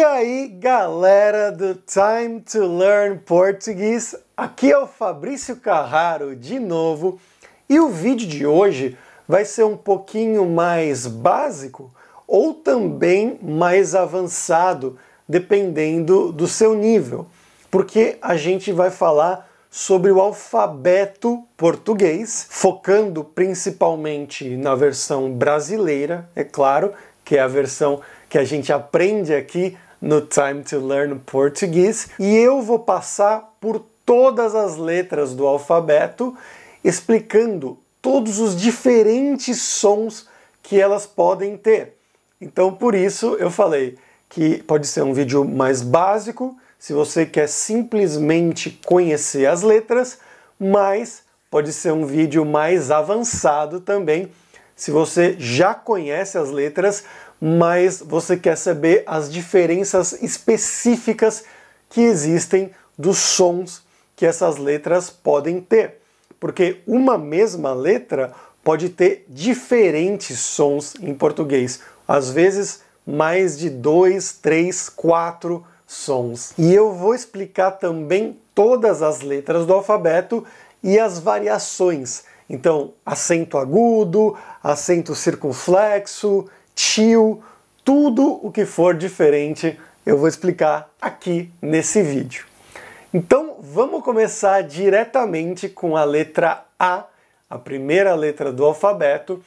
E aí, galera do Time to Learn Português, aqui é o Fabrício Carraro de novo. E o vídeo de hoje vai ser um pouquinho mais básico ou também mais avançado, dependendo do seu nível, porque a gente vai falar sobre o alfabeto português, focando principalmente na versão brasileira, é claro, que é a versão que a gente aprende aqui no Time to Learn Português, e eu vou passar por todas as letras do alfabeto, explicando todos os diferentes sons que elas podem ter. Então, por isso eu falei que pode ser um vídeo mais básico, se você quer simplesmente conhecer as letras, mas pode ser um vídeo mais avançado também, se você já conhece as letras, mas você quer saber as diferenças específicas que existem dos sons que essas letras podem ter. Porque uma mesma letra pode ter diferentes sons em português, às vezes mais de dois, três, quatro sons. E eu vou explicar também todas as letras do alfabeto e as variações. Então, acento agudo, acento circunflexo, tio, tudo o que for diferente eu vou explicar aqui nesse vídeo. Então vamos começar diretamente com a letra A, a primeira letra do alfabeto,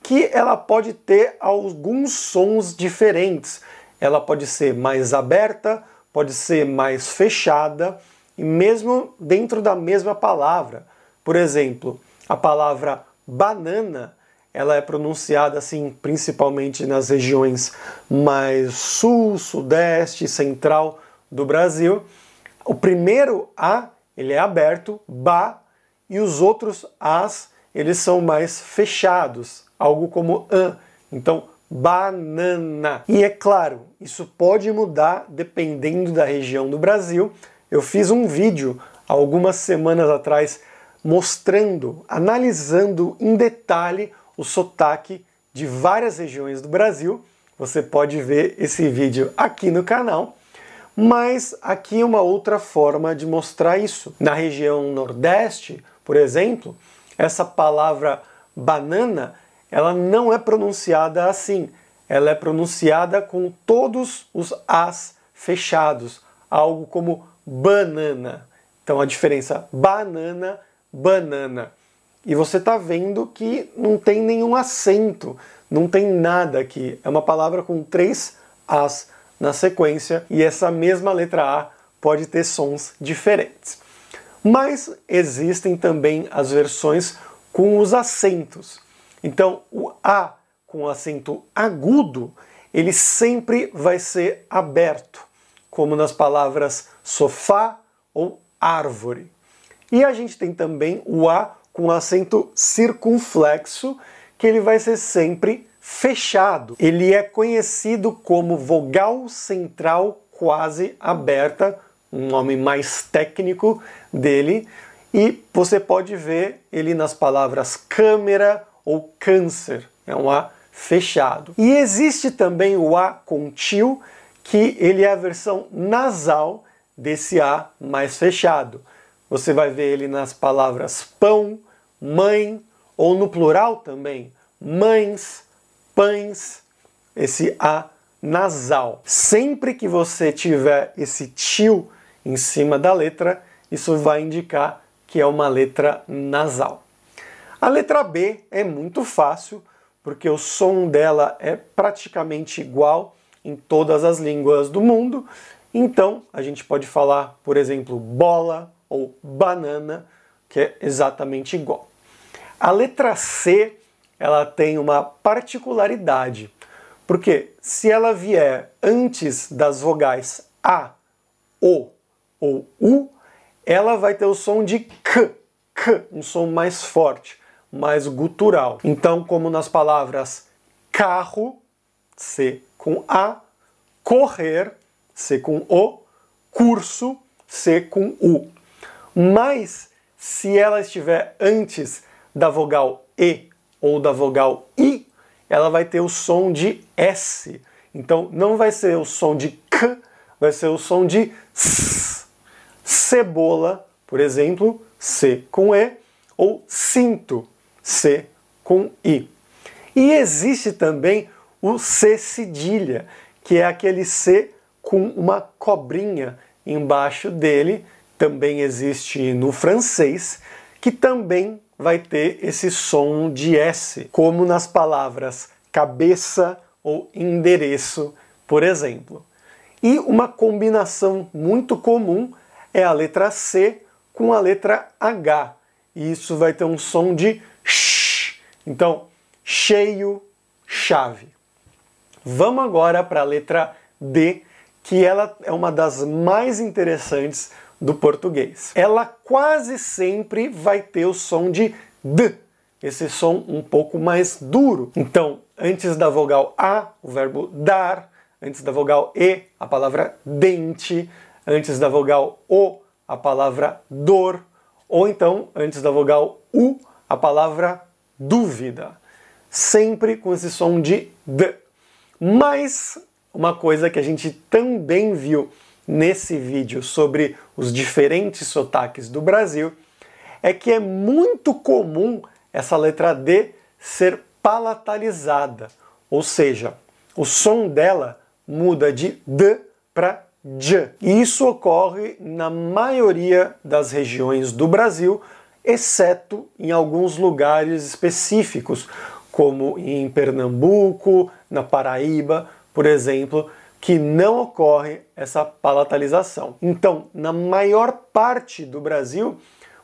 que ela pode ter alguns sons diferentes. Ela pode ser mais aberta, pode ser mais fechada, e mesmo dentro da mesma palavra. Por exemplo, a palavra banana ela é pronunciada assim principalmente nas regiões mais sul, sudeste, central do Brasil. O primeiro A ele é aberto, ba, e os outros as eles são mais fechados, algo como an. Então, banana. E é claro, isso pode mudar dependendo da região do Brasil. Eu fiz um vídeo algumas semanas atrás mostrando, analisando em detalhe o sotaque de várias regiões do Brasil. Você pode ver esse vídeo aqui no canal. Mas aqui é uma outra forma de mostrar isso. Na região Nordeste, por exemplo, essa palavra banana, ela não é pronunciada assim. Ela é pronunciada com todos os as fechados, algo como banana. Então a diferença banana, banana e você está vendo que não tem nenhum acento, não tem nada aqui. É uma palavra com três As na sequência e essa mesma letra A pode ter sons diferentes. Mas existem também as versões com os acentos. Então, o A com acento agudo, ele sempre vai ser aberto, como nas palavras sofá ou árvore. E a gente tem também o A com acento circunflexo, que ele vai ser sempre fechado. Ele é conhecido como vogal central quase aberta, um nome mais técnico dele, e você pode ver ele nas palavras câmera ou câncer. É um A fechado. E existe também o A com tio, que ele é a versão nasal desse A mais fechado. Você vai ver ele nas palavras pão, mãe, ou no plural também, mães, pães, esse A nasal. Sempre que você tiver esse tio em cima da letra, isso vai indicar que é uma letra nasal. A letra B é muito fácil, porque o som dela é praticamente igual em todas as línguas do mundo. Então, a gente pode falar, por exemplo, bola ou banana, que é exatamente igual. A letra C, ela tem uma particularidade, porque se ela vier antes das vogais A, O ou U, ela vai ter o som de K, K, um som mais forte, mais gutural. Então, como nas palavras carro, C com A, correr, C com O, curso, C com U. Mas se ela estiver antes da vogal E ou da vogal I, ela vai ter o som de S. Então não vai ser o som de k vai ser o som de s. Cebola, por exemplo, C com E, ou cinto, C com I. E existe também o C cedilha, que é aquele C com uma cobrinha embaixo dele, também existe no francês, que também vai ter esse som de S, como nas palavras cabeça ou endereço, por exemplo. E uma combinação muito comum é a letra C com a letra H. E isso vai ter um som de sh. Então, cheio, chave. Vamos agora para a letra D, que ela é uma das mais interessantes do português. Ela quase sempre vai ter o som de D, esse som um pouco mais duro. Então, antes da vogal A, o verbo dar, antes da vogal E, a palavra dente, antes da vogal O, a palavra dor, ou então, antes da vogal U, a palavra dúvida. Sempre com esse som de D. Mas uma coisa que a gente também viu nesse vídeo sobre os diferentes sotaques do Brasil é que é muito comum essa letra D ser palatalizada, ou seja, o som dela muda de D para J. E isso ocorre na maioria das regiões do Brasil, exceto em alguns lugares específicos, como em Pernambuco, na Paraíba, por exemplo, que não ocorre essa palatalização. Então, na maior parte do Brasil,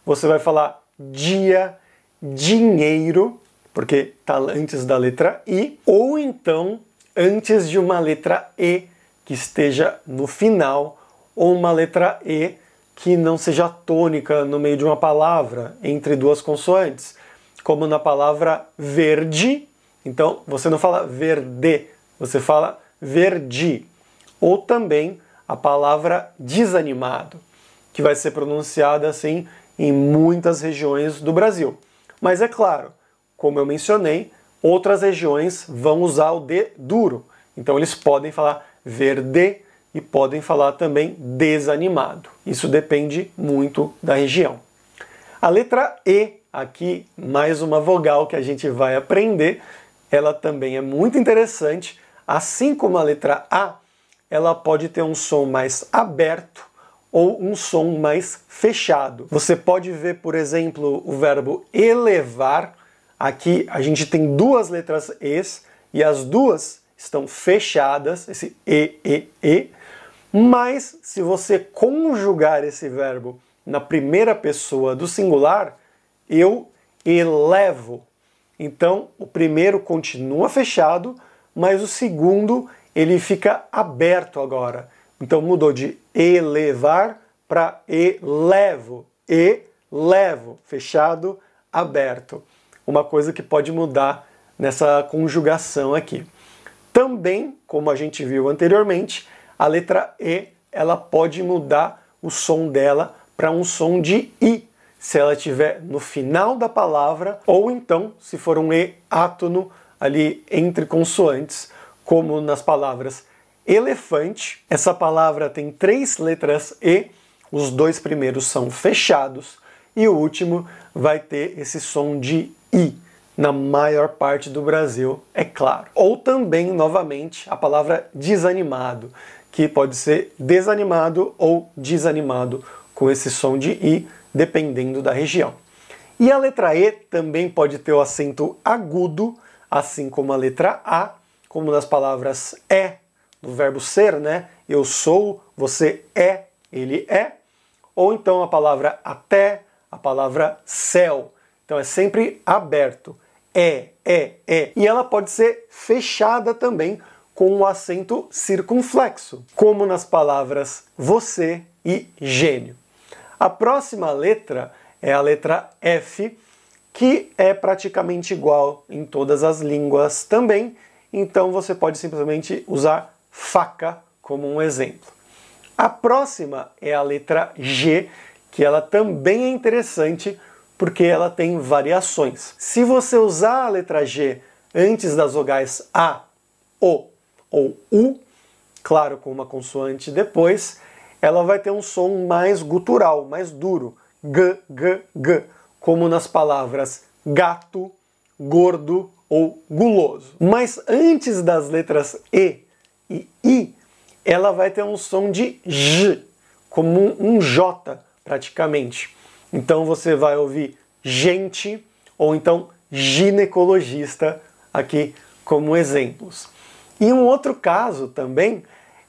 você vai falar dia, dinheiro, porque está antes da letra I, ou então antes de uma letra E que esteja no final, ou uma letra E que não seja tônica no meio de uma palavra, entre duas consoantes, como na palavra verde. Então, você não fala verde, você fala verdi. Ou também a palavra desanimado, que vai ser pronunciada assim em muitas regiões do Brasil. Mas é claro, como eu mencionei, outras regiões vão usar o D duro. Então eles podem falar verde e podem falar também desanimado. Isso depende muito da região. A letra E, aqui, mais uma vogal que a gente vai aprender, ela também é muito interessante. Assim como a letra A, ela pode ter um som mais aberto ou um som mais fechado. Você pode ver, por exemplo, o verbo elevar. Aqui a gente tem duas letras Es e as duas estão fechadas, esse E, E, E. Mas se você conjugar esse verbo na primeira pessoa do singular, eu elevo. Então o primeiro continua fechado, mas o segundo ele fica aberto agora. Então mudou de elevar para elevo. Elevo, fechado, aberto. Uma coisa que pode mudar nessa conjugação aqui. Também, como a gente viu anteriormente, a letra E ela pode mudar o som dela para um som de I, se ela estiver no final da palavra, ou então se for um E átono ali entre consoantes, como nas palavras elefante. Essa palavra tem três letras E, os dois primeiros são fechados e o último vai ter esse som de I na maior parte do Brasil, é claro. Ou também, novamente, a palavra desanimado, que pode ser desanimado ou desanimado com esse som de I, dependendo da região. E a letra E também pode ter o acento agudo, assim como a letra A, como nas palavras é, do verbo ser, né? Eu sou, você é, ele é. Ou então a palavra até, a palavra céu. Então é sempre aberto. É, é, é. E ela pode ser fechada também com o acento circunflexo, como nas palavras você e gênio. A próxima letra é a letra F, que é praticamente igual em todas as línguas também, então você pode simplesmente usar faca como um exemplo. A próxima é a letra G, que ela também é interessante porque ela tem variações. Se você usar a letra G antes das vogais A, O ou U, claro, com uma consoante depois, ela vai ter um som mais gutural, mais duro. G, G, G. Como nas palavras gato, gordo ou guloso. Mas antes das letras E e I, ela vai ter um som de J, como um J praticamente. Então você vai ouvir gente ou então ginecologista aqui como exemplos. E um outro caso também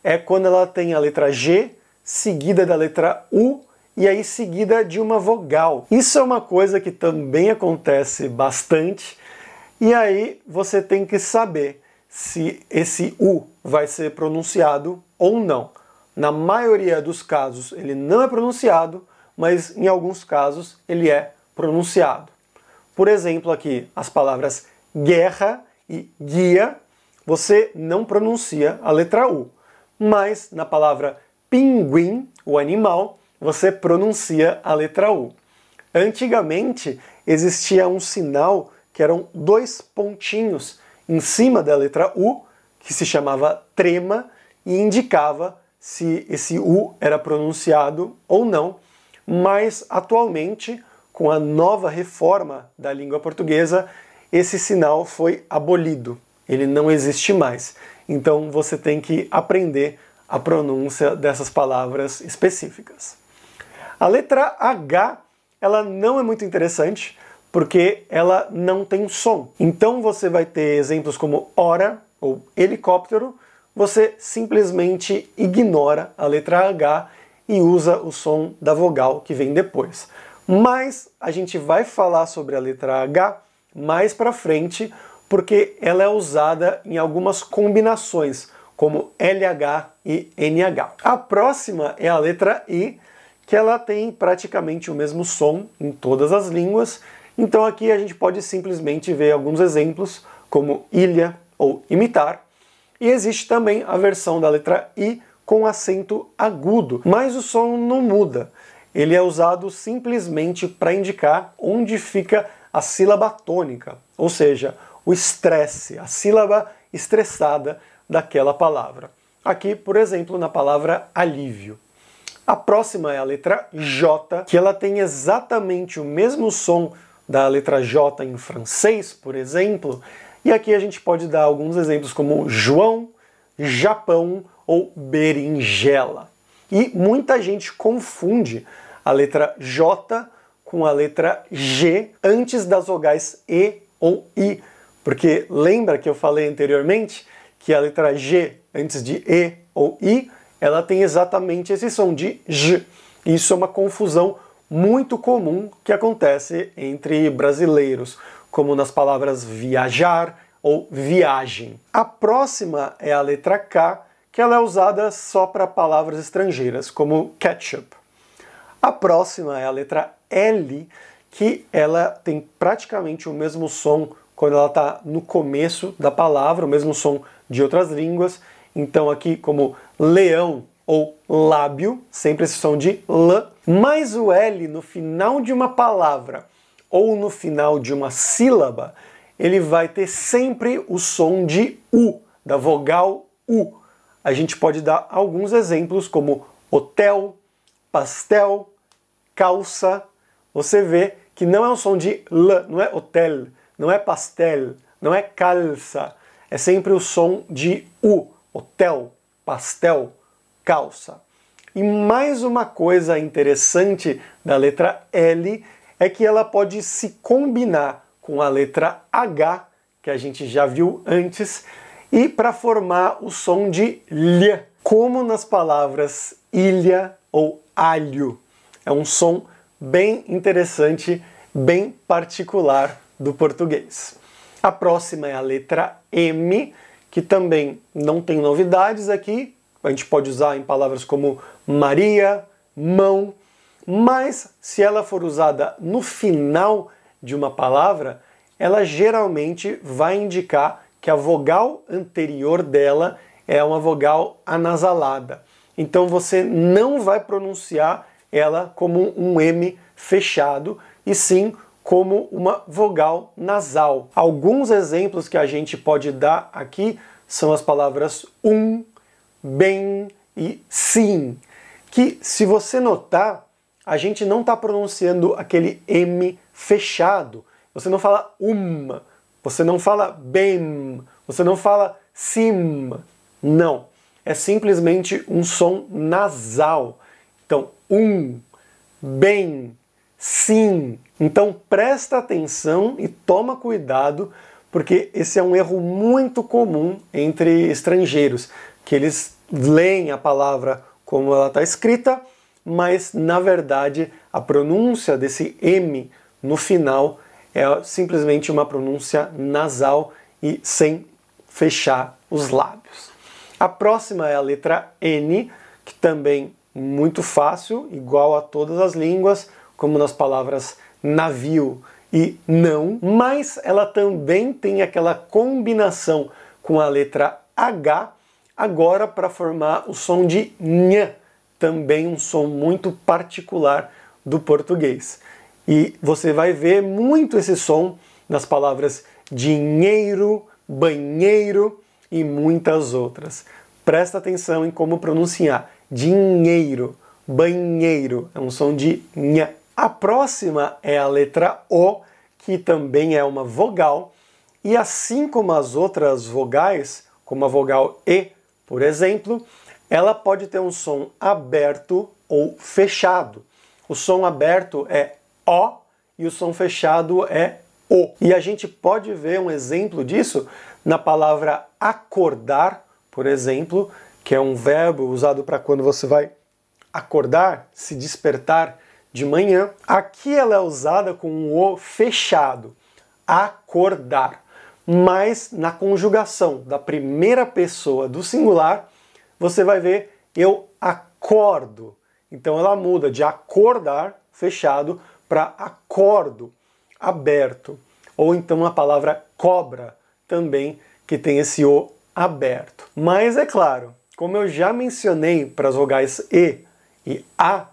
é quando ela tem a letra G seguida da letra U e aí seguida de uma vogal. Isso é uma coisa que também acontece bastante e aí você tem que saber se esse U vai ser pronunciado ou não. Na maioria dos casos ele não é pronunciado, mas em alguns casos ele é pronunciado. Por exemplo, aqui as palavras guerra e guia, você não pronuncia a letra U, mas na palavra pinguim, o animal, você pronuncia a letra U. Antigamente existia um sinal que eram dois pontinhos em cima da letra U, que se chamava trema e indicava se esse U era pronunciado ou não, mas atualmente, com a nova reforma da língua portuguesa, esse sinal foi abolido, ele não existe mais. Então você tem que aprender a pronúncia dessas palavras específicas. A letra H, ela não é muito interessante porque ela não tem som. Então você vai ter exemplos como hora ou helicóptero, você simplesmente ignora a letra H e usa o som da vogal que vem depois. Mas a gente vai falar sobre a letra H mais para frente, porque ela é usada em algumas combinações, como LH e NH. A próxima é a letra I, que ela tem praticamente o mesmo som em todas as línguas. Então aqui a gente pode simplesmente ver alguns exemplos, como ilha ou imitar. E existe também a versão da letra I com acento agudo, mas o som não muda. Ele é usado simplesmente para indicar onde fica a sílaba tônica, ou seja, o estresse, a sílaba estressada daquela palavra. Aqui, por exemplo, na palavra alívio. A próxima é a letra J, que ela tem exatamente o mesmo som da letra J em francês, por exemplo. E aqui a gente pode dar alguns exemplos como João, Japão ou berinjela. E muita gente confunde a letra J com a letra G antes das vogais E ou I, porque lembra que eu falei anteriormente que a letra G antes de E ou I ela tem exatamente esse som de J. Isso é uma confusão muito comum que acontece entre brasileiros, como nas palavras viajar ou viagem. A próxima é a letra K, que ela é usada só para palavras estrangeiras, como ketchup. A próxima é a letra L, que ela tem praticamente o mesmo som quando ela está no começo da palavra, o mesmo som de outras línguas, então aqui como leão ou lábio, sempre esse som de L, mais o L no final de uma palavra ou no final de uma sílaba, ele vai ter sempre o som de U, da vogal U. A gente pode dar alguns exemplos como hotel, pastel, calça. Você vê que não é um som de L, não é hotel, não é pastel, não é calça. É sempre o som de U hotel, pastel, calça. E mais uma coisa interessante da letra L é que ela pode se combinar com a letra H, que a gente já viu antes, e para formar o som de lh, como nas palavras ilha ou alho. É um som bem interessante, bem particular do português. A próxima é a letra M, que também não tem novidades aqui, a gente pode usar em palavras como Maria, mão, mas se ela for usada no final de uma palavra, ela geralmente vai indicar que a vogal anterior dela é uma vogal anasalada. Então você não vai pronunciar ela como um M fechado, e sim como uma vogal nasal. Alguns exemplos que a gente pode dar aqui são as palavras um, bem e sim. Que se você notar, a gente não está pronunciando aquele M fechado. Você não fala uma, você não fala bem, você não fala sim. Não. É simplesmente um som nasal. Então, um, bem, sim. Então presta atenção e toma cuidado, porque esse é um erro muito comum entre estrangeiros, que eles leem a palavra como ela está escrita, mas na verdade a pronúncia desse M no final é simplesmente uma pronúncia nasal e sem fechar os lábios. A próxima é a letra N, que também muito fácil, igual a todas as línguas, como nas palavras navio e não, mas ela também tem aquela combinação com a letra H, agora para formar o som de nha, também um som muito particular do português. E você vai ver muito esse som nas palavras dinheiro, banheiro e muitas outras. Presta atenção em como pronunciar dinheiro, banheiro, é um som de nha. A próxima é a letra O, que também é uma vogal, e assim como as outras vogais, como a vogal E, por exemplo, ela pode ter um som aberto ou fechado. O som aberto é O e o som fechado é O. E a gente pode ver um exemplo disso na palavra acordar, por exemplo, que é um verbo usado para quando você vai acordar, se despertar de manhã. Aqui ela é usada com o fechado, acordar. Mas na conjugação da primeira pessoa do singular, você vai ver eu acordo. Então ela muda de acordar, fechado, para acordo, aberto. Ou então a palavra cobra, também, que tem esse O aberto. Mas é claro, como eu já mencionei para as vogais E e A,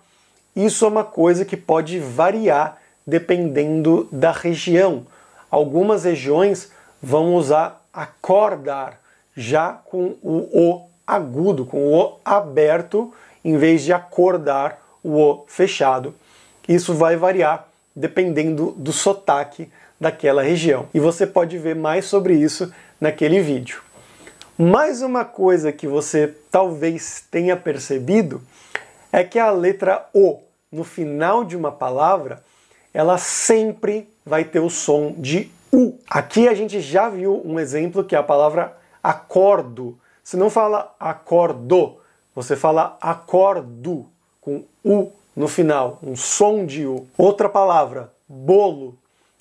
isso é uma coisa que pode variar dependendo da região. Algumas regiões vão usar acordar já com o O agudo, com o O aberto, em vez de acordar o O fechado. Isso vai variar dependendo do sotaque daquela região. E você pode ver mais sobre isso naquele vídeo. Mais uma coisa que você talvez tenha percebido é que a letra O no final de uma palavra, ela sempre vai ter o som de U. Aqui a gente já viu um exemplo que é a palavra acordo. Você não fala acordo, você fala acordo com U no final, um som de U. Outra palavra, bolo.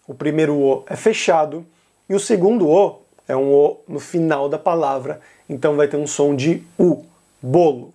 O primeiro O é fechado e o segundo O é um O no final da palavra, então vai ter um som de U, bolo.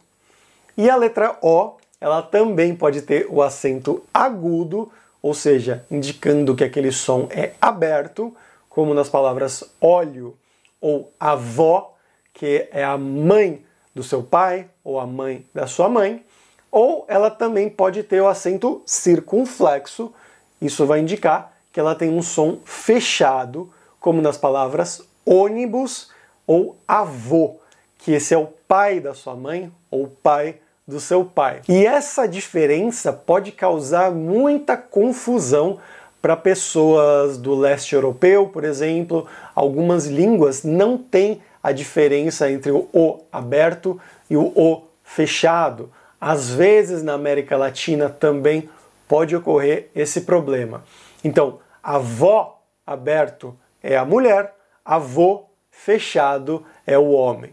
E a letra O ela também pode ter o acento agudo, ou seja, indicando que aquele som é aberto, como nas palavras óleo ou avó, que é a mãe do seu pai ou a mãe da sua mãe, ou ela também pode ter o acento circunflexo, isso vai indicar que ela tem um som fechado, como nas palavras ônibus ou avô, que esse é o pai da sua mãe ou pai do seu pai. E essa diferença pode causar muita confusão para pessoas do leste europeu, por exemplo. Algumas línguas não têm a diferença entre o O aberto e o O fechado. Às vezes na América Latina também pode ocorrer esse problema. Então, avó aberto é a mulher, avô fechado é o homem.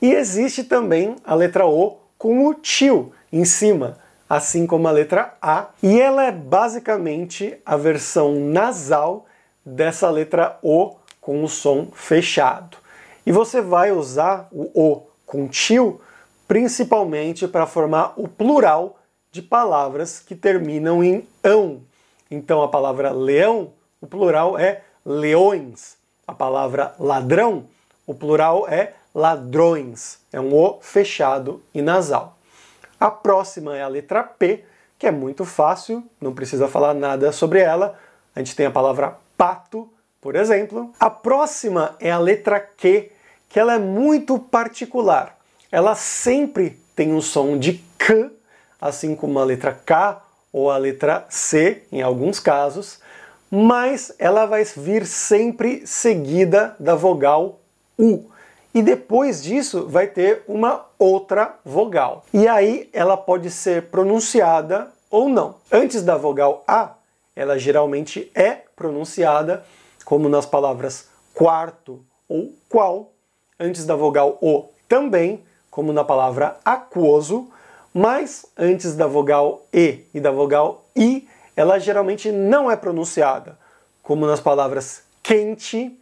E existe também a letra O com o tio em cima, assim como a letra A, e ela é basicamente a versão nasal dessa letra O com o som fechado. E você vai usar o O com tio principalmente para formar o plural de palavras que terminam em ão. Então a palavra leão, o plural é leões. A palavra ladrão, o plural é ladrões. É um O fechado e nasal. A próxima é a letra P, que é muito fácil, não precisa falar nada sobre ela. A gente tem a palavra pato, por exemplo. A próxima é a letra Q, que ela é muito particular. ela sempre tem um som de K, assim como a letra K ou a letra C, em alguns casos, mas ela vai vir sempre seguida da vogal U. E depois disso vai ter uma outra vogal. E aí ela pode ser pronunciada ou não. Antes da vogal A, ela geralmente é pronunciada como nas palavras quarto ou qual. Antes da vogal O, também, como na palavra aquoso. Mas antes da vogal E e da vogal I, ela geralmente não é pronunciada, como nas palavras quente,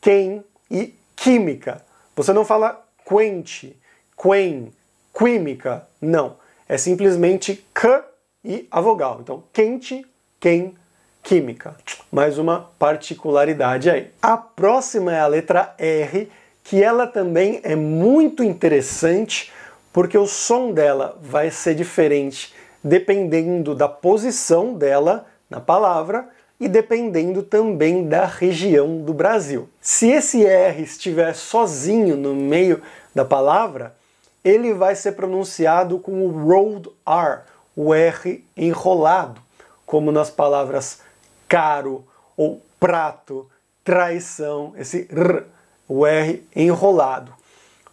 quem e química. Você não fala quente, quen, química, não. É simplesmente k e a vogal. Então, quente, quem, química. Mais uma particularidade aí. A próxima é a letra R, que ela também é muito interessante porque o som dela vai ser diferente dependendo da posição dela na palavra e dependendo também da região do Brasil. Se esse R estiver sozinho no meio da palavra, ele vai ser pronunciado com o rolled R, o R enrolado, como nas palavras caro ou prato, traição, esse R, o R enrolado.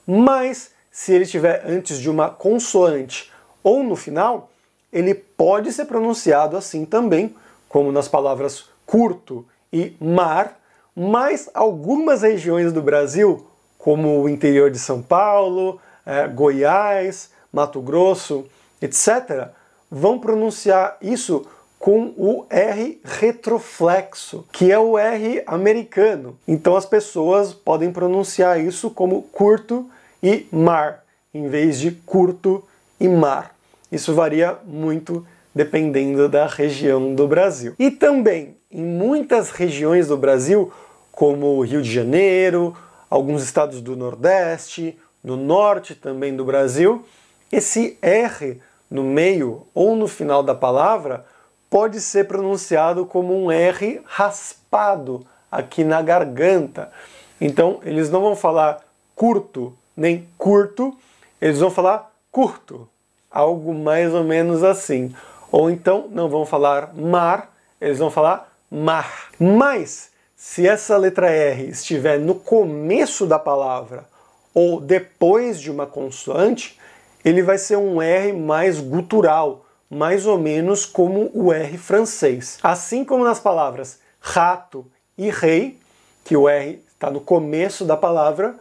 Mas se ele estiver antes de uma consoante ou no final, ele pode ser pronunciado assim também, como nas palavras curto e mar, mas algumas regiões do Brasil, como o interior de São Paulo, é, Goiás, Mato Grosso, etc., vão pronunciar isso com o R retroflexo, que é o R americano. Então as pessoas podem pronunciar isso como curto e mar, em vez de curto e mar. Isso varia muito dependendo da região do Brasil. E também em muitas regiões do Brasil, como Rio de Janeiro, alguns estados do Nordeste, no norte também do Brasil, esse R no meio ou no final da palavra pode ser pronunciado como um R raspado aqui na garganta. Então, eles não vão falar curto nem curto, eles vão falar curto, algo mais ou menos assim. Ou então não vão falar mar, eles vão falar mar. Mas se essa letra R estiver no começo da palavra ou depois de uma consoante, ele vai ser um R mais gutural, mais ou menos como o R francês. Assim como nas palavras rato e rei, que o R está no começo da palavra,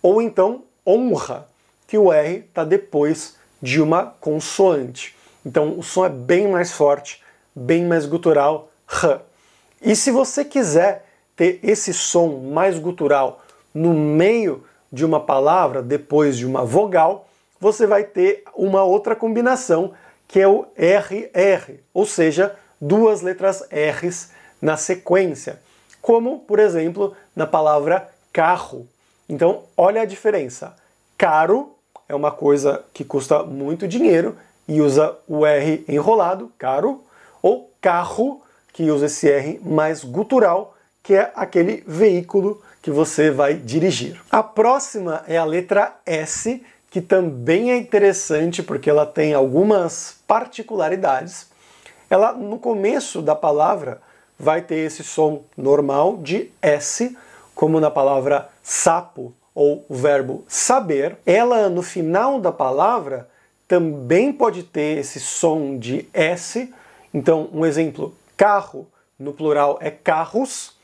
ou então honra, que o R está depois de uma consoante. Então o som é bem mais forte, bem mais gutural, R. E se você quiser ter esse som mais gutural no meio de uma palavra, depois de uma vogal, você vai ter uma outra combinação que é o RR, ou seja, duas letras R's na sequência, como, por exemplo, na palavra carro. Então, olha a diferença. Caro é uma coisa que custa muito dinheiro e usa o R enrolado, caro, ou carro, que usa esse R mais gutural, que é aquele veículo que você vai dirigir. A próxima é a letra S, que também é interessante porque ela tem algumas particularidades. Ela, no começo da palavra, vai ter esse som normal de S, como na palavra sapo ou o verbo saber. Ela, no final da palavra, também pode ter esse som de S. Então, um exemplo: carro, no plural é carros,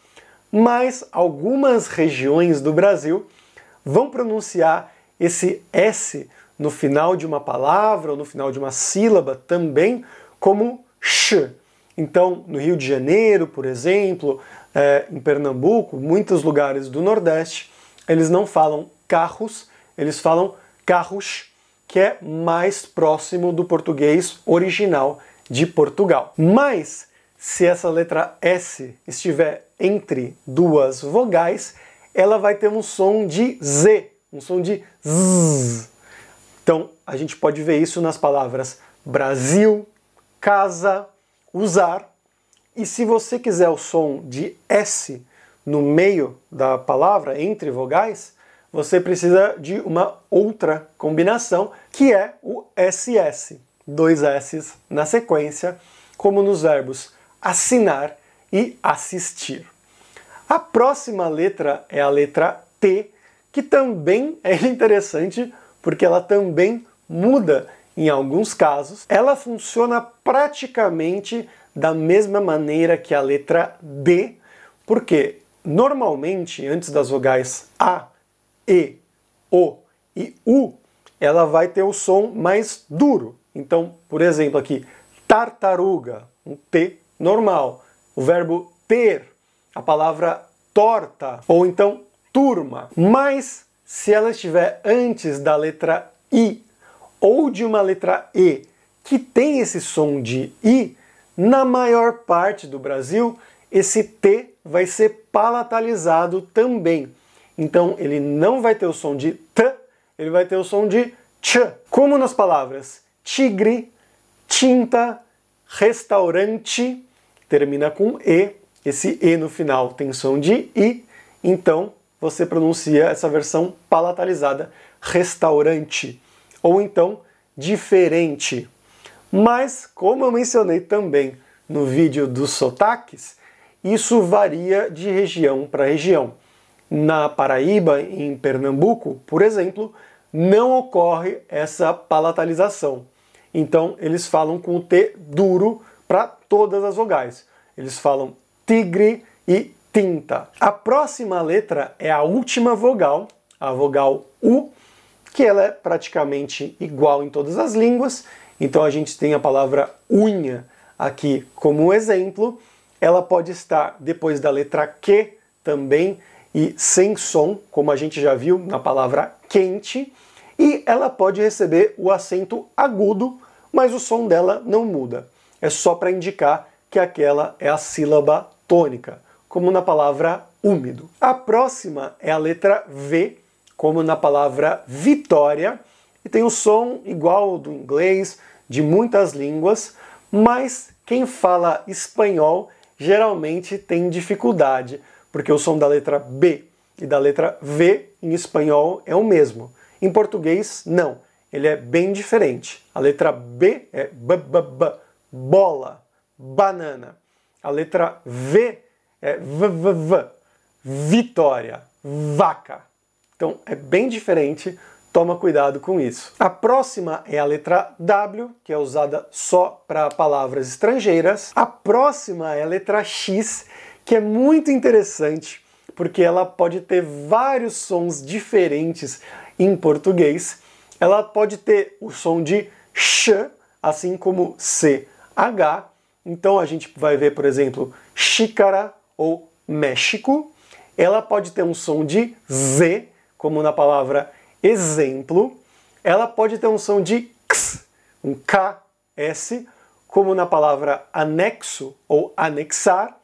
mas algumas regiões do Brasil vão pronunciar esse S no final de uma palavra ou no final de uma sílaba também como sh. Então, no Rio de Janeiro, por exemplo, é, em Pernambuco, muitos lugares do Nordeste, eles não falam carros, eles falam carros, que é mais próximo do português original de Portugal. Mas, se essa letra S estiver entre duas vogais, ela vai ter um som de Z, um som de Z. Então, a gente pode ver isso nas palavras Brasil, casa, usar. E se você quiser o som de S no meio da palavra, entre vogais, você precisa de uma outra combinação, que é o SS. Dois S's na sequência, como nos verbos assinar e assistir. A próxima letra é a letra T, que também é interessante porque ela também muda em alguns casos. Ela funciona praticamente da mesma maneira que a letra D, porque normalmente antes das vogais A, E, O e U, ela vai ter o som mais duro. Então, por exemplo, aqui, tartaruga, um T normal. O verbo ter, a palavra torta, ou então turma. Mas se ela estiver antes da letra I ou de uma letra E que tem esse som de I, na maior parte do Brasil, esse T vai ser palatalizado também. Então ele não vai ter o som de T, ele vai ter o som de Ch. Como nas palavras tigre, tinta, restaurante, termina com E, esse E no final tem som de I, então você pronuncia essa versão palatalizada, restaurante, ou então diferente. Mas, como eu mencionei também no vídeo dos sotaques, isso varia de região para região. Na Paraíba, em Pernambuco, por exemplo, não ocorre essa palatalização. Então, eles falam com o T duro para todas as vogais. Eles falam tigre e tinta. A próxima letra é a última vogal, a vogal U, que ela é praticamente igual em todas as línguas então a gente tem a palavra unha aqui como exemplo. Ela pode estar depois da letra Q também e sem som, como a gente já viu na palavra quente. E ela pode receber o acento agudo, mas o som dela não muda. É só para indicar que aquela é a sílaba tônica, como na palavra úmido. A próxima é a letra V, como na palavra vitória, e tem o som igual ao do inglês, de muitas línguas, mas quem fala espanhol geralmente tem dificuldade, porque o som da letra B e da letra V em espanhol é o mesmo. Em português, não. Ele é bem diferente. A letra B é b, b, b, bola, banana. A letra V é v, v, v, vitória, vaca. Então é bem diferente toma cuidado com isso. A próxima é a letra W, que é usada só para palavras estrangeiras. A próxima é a letra X, que é muito interessante, porque ela pode ter vários sons diferentes em português. Ela pode ter o som de sh, assim como CH. Então a gente vai ver, por exemplo, xícara ou México. Ela pode ter um som de Z, como na palavra exemplo, ela pode ter um som de x, um KS, como na palavra anexo ou anexar,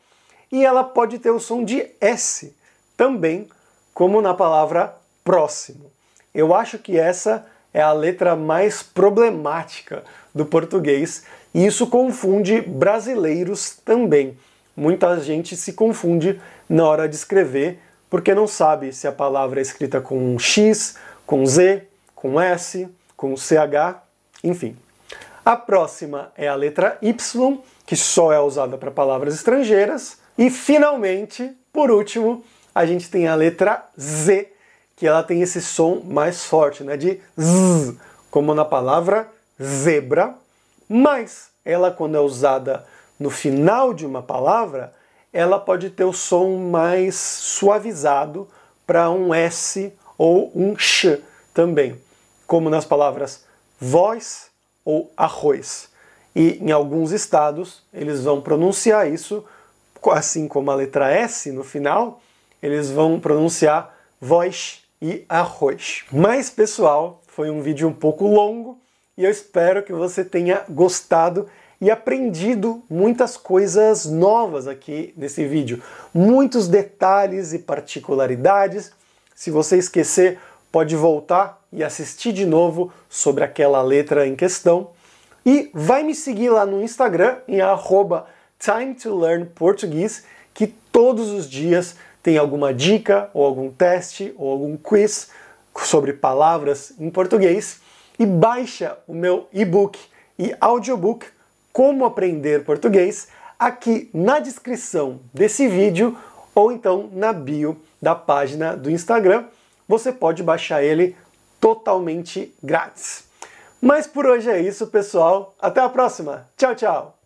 e ela pode ter o som de S, também, como na palavra próximo. Eu acho que essa é a letra mais problemática do português e isso confunde brasileiros também. Muita gente se confunde na hora de escrever porque não sabe se a palavra é escrita com X, com Z, com S, com CH, enfim. A próxima é a letra Y, que só é usada para palavras estrangeiras. E finalmente, por último, a gente tem a letra Z, que ela tem esse som mais forte, né, de Z, como na palavra zebra, mas ela quando é usada no final de uma palavra, ela pode ter o som mais suavizado para um S ou um sh também, como nas palavras voz ou arroz. E em alguns estados eles vão pronunciar isso, assim como a letra S no final, eles vão pronunciar voz e arroz. Mas pessoal, foi um vídeo um pouco longo e eu espero que você tenha gostado e aprendido muitas coisas novas aqui nesse vídeo, muitos detalhes e particularidades se você esquecer, pode voltar e assistir de novo sobre aquela letra em questão. E vai me seguir lá no Instagram em Time to Learn Português, que todos os dias tem alguma dica ou algum teste ou algum quiz sobre palavras em português e baixa o meu e-book e audiobook Como Aprender Português aqui na descrição desse vídeo ou então na bio da página do Instagram. Você pode baixar ele totalmente grátis. Mas por hoje é isso, pessoal. Até a próxima. Tchau, tchau.